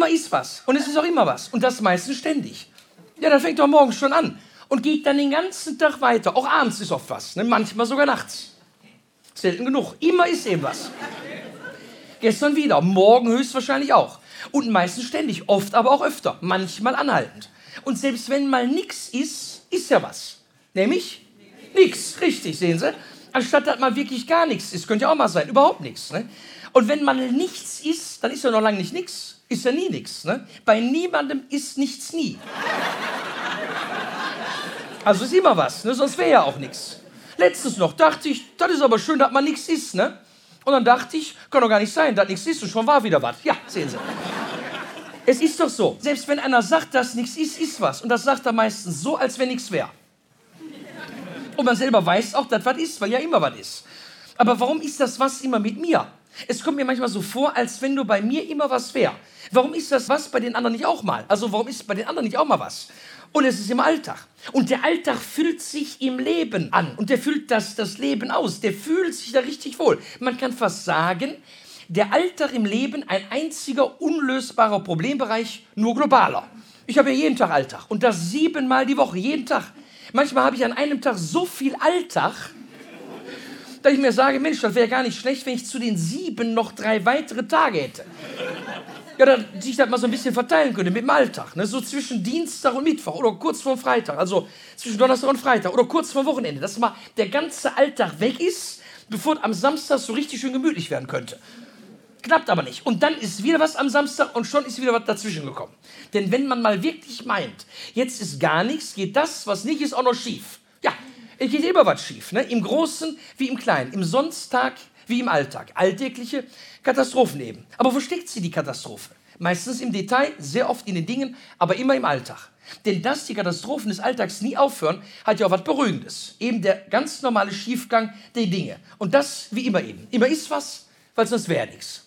Immer ist was. Und es ist auch immer was. Und das meistens ständig. Ja, dann fängt doch morgens schon an. Und geht dann den ganzen Tag weiter. Auch abends ist oft was. Ne? Manchmal sogar nachts. Selten genug. Immer ist eben was. Gestern wieder. Morgen höchstwahrscheinlich auch. Und meistens ständig. Oft aber auch öfter. Manchmal anhaltend. Und selbst wenn mal nichts ist, ist ja was. Nämlich nichts. Richtig, sehen Sie? Anstatt dass mal wirklich gar nichts ist. Könnte ja auch mal sein. Überhaupt nichts. Ne? Und wenn mal nichts ist, dann ist ja noch lange nicht nichts. Ist ja nie nichts. Ne? Bei niemandem ist nichts nie. Also ist immer was, ne? sonst wäre ja auch nichts. Letztens noch dachte ich, das ist aber schön, dass man nichts ist. Ne? Und dann dachte ich, kann doch gar nicht sein, dass nichts ist und schon war wieder was. Ja, sehen Sie. Es ist doch so, selbst wenn einer sagt, dass nichts ist, ist was. Und das sagt er meistens so, als wenn nichts wäre. Und man selber weiß auch, dass was ist, weil ja immer was ist. Aber warum ist das was immer mit mir? Es kommt mir manchmal so vor, als wenn du bei mir immer was wäre. Warum ist das was bei den anderen nicht auch mal? Also warum ist bei den anderen nicht auch mal was? Und es ist im Alltag. Und der Alltag füllt sich im Leben an. Und der füllt das, das Leben aus. Der fühlt sich da richtig wohl. Man kann fast sagen, der Alltag im Leben ein einziger unlösbarer Problembereich, nur globaler. Ich habe ja jeden Tag Alltag. Und das siebenmal die Woche, jeden Tag. Manchmal habe ich an einem Tag so viel Alltag, dass ich mir sage, Mensch, das wäre gar nicht schlecht, wenn ich zu den sieben noch drei weitere Tage hätte. Ja, dass sich das mal so ein bisschen verteilen könnte mit dem Alltag. Ne? So zwischen Dienstag und Mittwoch oder kurz vor Freitag. Also zwischen Donnerstag und Freitag oder kurz vor Wochenende. Dass mal der ganze Alltag weg ist, bevor am Samstag so richtig schön gemütlich werden könnte. Klappt aber nicht. Und dann ist wieder was am Samstag und schon ist wieder was dazwischen gekommen. Denn wenn man mal wirklich meint, jetzt ist gar nichts, geht das, was nicht ist, auch noch schief. Es geht immer was schief. Ne? Im Großen wie im Kleinen. Im Sonntag wie im Alltag. Alltägliche Katastrophen eben. Aber wo steckt sie, die Katastrophe? Meistens im Detail, sehr oft in den Dingen, aber immer im Alltag. Denn dass die Katastrophen des Alltags nie aufhören, hat ja auch was Beruhigendes. Eben der ganz normale Schiefgang der Dinge. Und das wie immer eben. Immer ist was, weil sonst wäre nichts.